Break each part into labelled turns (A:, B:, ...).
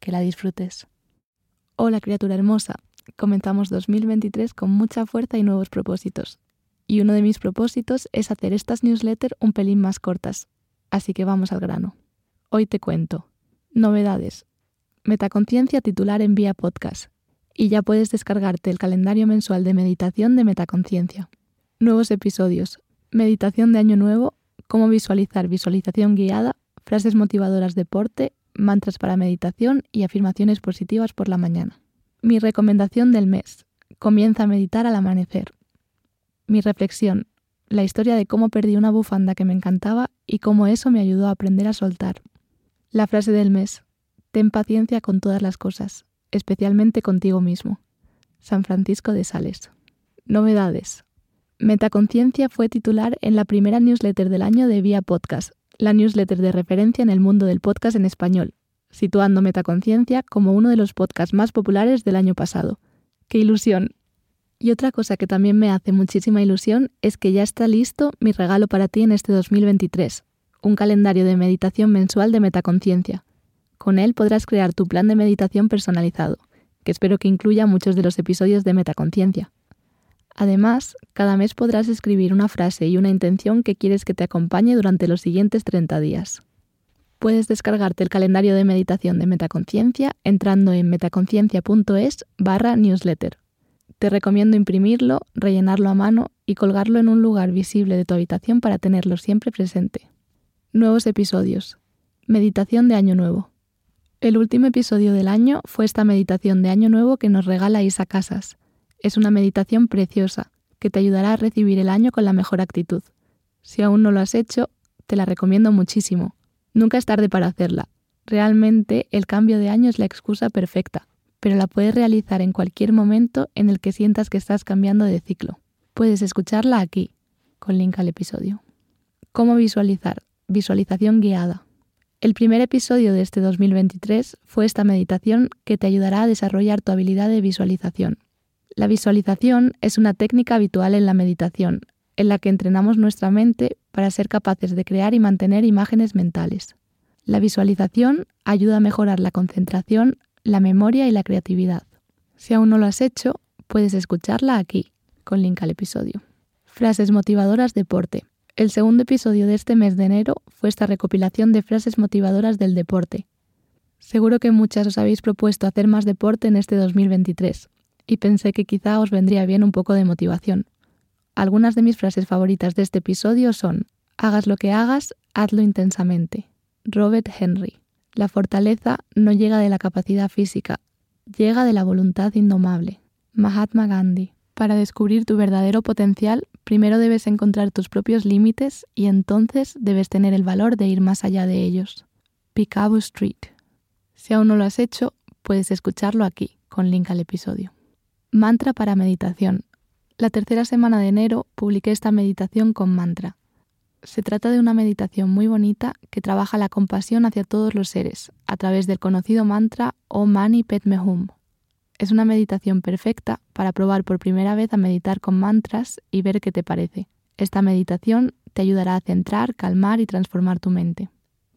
A: que la disfrutes. Hola criatura hermosa, comenzamos 2023 con mucha fuerza y nuevos propósitos. Y uno de mis propósitos es hacer estas newsletters un pelín más cortas, así que vamos al grano. Hoy te cuento. Novedades. Metaconciencia titular en vía podcast. Y ya puedes descargarte el calendario mensual de meditación de Metaconciencia. Nuevos episodios. Meditación de Año Nuevo, cómo visualizar visualización guiada, frases motivadoras deporte mantras para meditación y afirmaciones positivas por la mañana. Mi recomendación del mes. Comienza a meditar al amanecer. Mi reflexión. La historia de cómo perdí una bufanda que me encantaba y cómo eso me ayudó a aprender a soltar. La frase del mes. Ten paciencia con todas las cosas, especialmente contigo mismo. San Francisco de Sales. Novedades. Metaconciencia fue titular en la primera newsletter del año de Vía Podcast, la newsletter de referencia en el mundo del podcast en español, situando Metaconciencia como uno de los podcasts más populares del año pasado. ¡Qué ilusión! Y otra cosa que también me hace muchísima ilusión es que ya está listo mi regalo para ti en este 2023, un calendario de meditación mensual de Metaconciencia. Con él podrás crear tu plan de meditación personalizado, que espero que incluya muchos de los episodios de Metaconciencia. Además, cada mes podrás escribir una frase y una intención que quieres que te acompañe durante los siguientes 30 días. Puedes descargarte el calendario de meditación de Metaconciencia entrando en metaconciencia.es barra newsletter. Te recomiendo imprimirlo, rellenarlo a mano y colgarlo en un lugar visible de tu habitación para tenerlo siempre presente. Nuevos episodios. Meditación de Año Nuevo. El último episodio del año fue esta meditación de Año Nuevo que nos regala Isa Casas es una meditación preciosa que te ayudará a recibir el año con la mejor actitud. Si aún no lo has hecho, te la recomiendo muchísimo. Nunca es tarde para hacerla. Realmente el cambio de año es la excusa perfecta, pero la puedes realizar en cualquier momento en el que sientas que estás cambiando de ciclo. Puedes escucharla aquí, con link al episodio. ¿Cómo visualizar? Visualización guiada. El primer episodio de este 2023 fue esta meditación que te ayudará a desarrollar tu habilidad de visualización la visualización es una técnica habitual en la meditación, en la que entrenamos nuestra mente para ser capaces de crear y mantener imágenes mentales. La visualización ayuda a mejorar la concentración, la memoria y la creatividad. Si aún no lo has hecho, puedes escucharla aquí, con link al episodio. Frases motivadoras deporte. El segundo episodio de este mes de enero fue esta recopilación de frases motivadoras del deporte. Seguro que muchas os habéis propuesto hacer más deporte en este 2023, y pensé que quizá os vendría bien un poco de motivación. Algunas de mis frases favoritas de este episodio son Hagas lo que hagas, hazlo intensamente. Robert Henry. La fortaleza no llega de la capacidad física, llega de la voluntad indomable. Mahatma Gandhi. Para descubrir tu verdadero potencial, primero debes encontrar tus propios límites y entonces debes tener el valor de ir más allá de ellos. Picabo Street. Si aún no lo has hecho, puedes escucharlo aquí, con link al episodio. Mantra para meditación. La tercera semana de enero publiqué esta meditación con mantra. Se trata de una meditación muy bonita que trabaja la compasión hacia todos los seres a través del conocido mantra Om Mani Padme Hum. Es una meditación perfecta para probar por primera vez a meditar con mantras y ver qué te parece. Esta meditación te ayudará a centrar, calmar y transformar tu mente.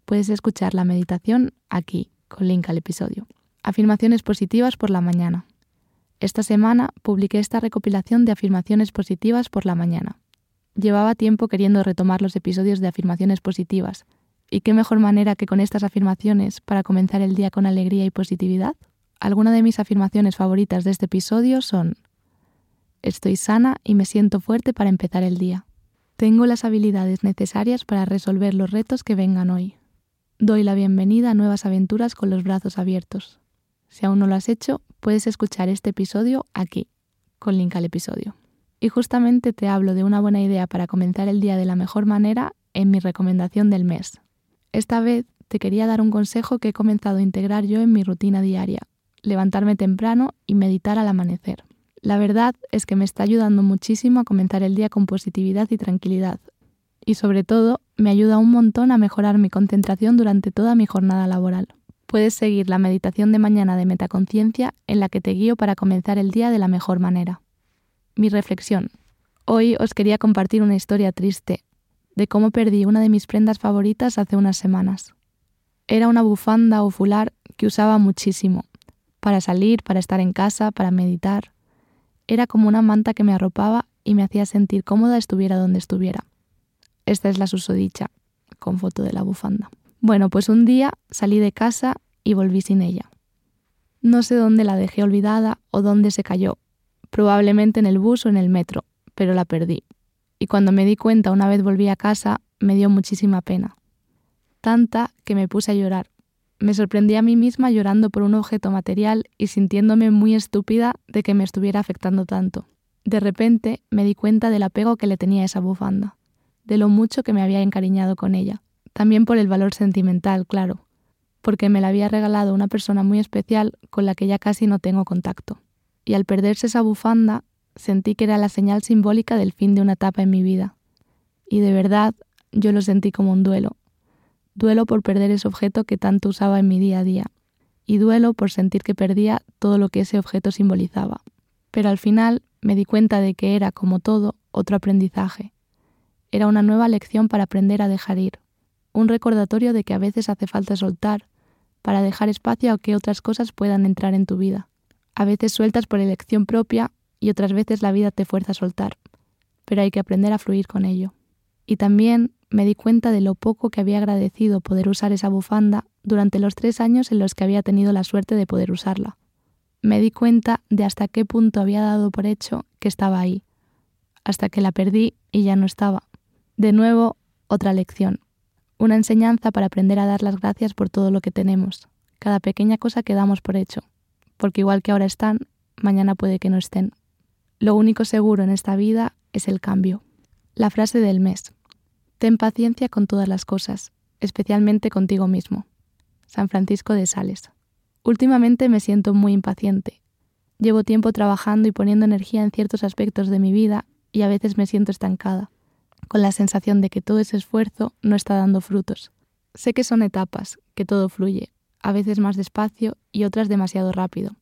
A: Puedes escuchar la meditación aquí, con link al episodio. Afirmaciones positivas por la mañana. Esta semana publiqué esta recopilación de afirmaciones positivas por la mañana. Llevaba tiempo queriendo retomar los episodios de afirmaciones positivas, y qué mejor manera que con estas afirmaciones para comenzar el día con alegría y positividad. Algunas de mis afirmaciones favoritas de este episodio son Estoy sana y me siento fuerte para empezar el día. Tengo las habilidades necesarias para resolver los retos que vengan hoy. Doy la bienvenida a nuevas aventuras con los brazos abiertos. Si aún no lo has hecho, puedes escuchar este episodio aquí, con link al episodio. Y justamente te hablo de una buena idea para comenzar el día de la mejor manera en mi recomendación del mes. Esta vez te quería dar un consejo que he comenzado a integrar yo en mi rutina diaria, levantarme temprano y meditar al amanecer. La verdad es que me está ayudando muchísimo a comenzar el día con positividad y tranquilidad. Y sobre todo, me ayuda un montón a mejorar mi concentración durante toda mi jornada laboral. Puedes seguir la meditación de mañana de metaconciencia en la que te guío para comenzar el día de la mejor manera. Mi reflexión. Hoy os quería compartir una historia triste de cómo perdí una de mis prendas favoritas hace unas semanas. Era una bufanda o fular que usaba muchísimo, para salir, para estar en casa, para meditar. Era como una manta que me arropaba y me hacía sentir cómoda estuviera donde estuviera. Esta es la susodicha, con foto de la bufanda. Bueno, pues un día salí de casa y volví sin ella. No sé dónde la dejé olvidada o dónde se cayó, probablemente en el bus o en el metro, pero la perdí. Y cuando me di cuenta una vez volví a casa, me dio muchísima pena. Tanta que me puse a llorar. Me sorprendí a mí misma llorando por un objeto material y sintiéndome muy estúpida de que me estuviera afectando tanto. De repente me di cuenta del apego que le tenía a esa bufanda, de lo mucho que me había encariñado con ella. También por el valor sentimental, claro, porque me la había regalado una persona muy especial con la que ya casi no tengo contacto. Y al perderse esa bufanda, sentí que era la señal simbólica del fin de una etapa en mi vida. Y de verdad, yo lo sentí como un duelo. Duelo por perder ese objeto que tanto usaba en mi día a día. Y duelo por sentir que perdía todo lo que ese objeto simbolizaba. Pero al final me di cuenta de que era, como todo, otro aprendizaje. Era una nueva lección para aprender a dejar ir. Un recordatorio de que a veces hace falta soltar para dejar espacio a que otras cosas puedan entrar en tu vida. A veces sueltas por elección propia y otras veces la vida te fuerza a soltar, pero hay que aprender a fluir con ello. Y también me di cuenta de lo poco que había agradecido poder usar esa bufanda durante los tres años en los que había tenido la suerte de poder usarla. Me di cuenta de hasta qué punto había dado por hecho que estaba ahí, hasta que la perdí y ya no estaba. De nuevo, otra lección, una enseñanza para aprender a dar las gracias por todo lo que tenemos, cada pequeña cosa que damos por hecho, porque igual que ahora están, mañana puede que no estén. Lo único seguro en esta vida es el cambio. La frase del mes. Ten paciencia con todas las cosas, especialmente contigo mismo. San Francisco de Sales. Últimamente me siento muy impaciente. Llevo tiempo trabajando y poniendo energía en ciertos aspectos de mi vida y a veces me siento estancada, con la sensación de que todo ese esfuerzo no está dando frutos. Sé que son etapas, que todo fluye, a veces más despacio y otras demasiado rápido.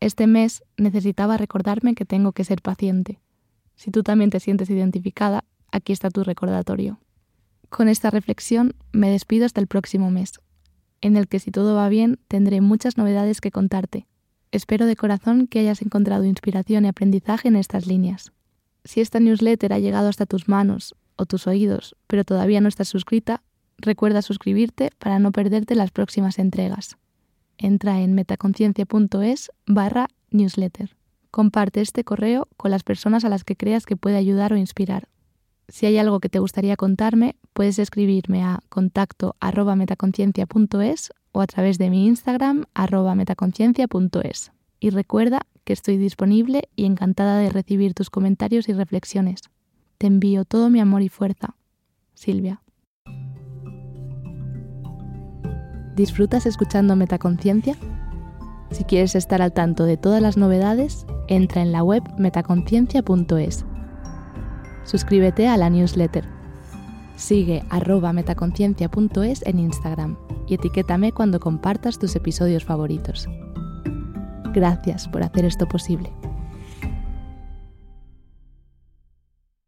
A: Este mes necesitaba recordarme que tengo que ser paciente. Si tú también te sientes identificada, aquí está tu recordatorio. Con esta reflexión me despido hasta el próximo mes, en el que si todo va bien tendré muchas novedades que contarte. Espero de corazón que hayas encontrado inspiración y aprendizaje en estas líneas. Si esta newsletter ha llegado hasta tus manos o tus oídos, pero todavía no estás suscrita, recuerda suscribirte para no perderte las próximas entregas entra en metaconciencia.es barra newsletter. Comparte este correo con las personas a las que creas que puede ayudar o inspirar. Si hay algo que te gustaría contarme, puedes escribirme a contacto arroba metaconciencia.es o a través de mi Instagram arroba metaconciencia.es. Y recuerda que estoy disponible y encantada de recibir tus comentarios y reflexiones. Te envío todo mi amor y fuerza. Silvia. ¿Disfrutas escuchando Metaconciencia? Si quieres estar al tanto de todas las novedades, entra en la web metaconciencia.es. Suscríbete a la newsletter. Sigue arroba metaconciencia.es en Instagram y etiquétame cuando compartas tus episodios favoritos. Gracias por hacer esto posible.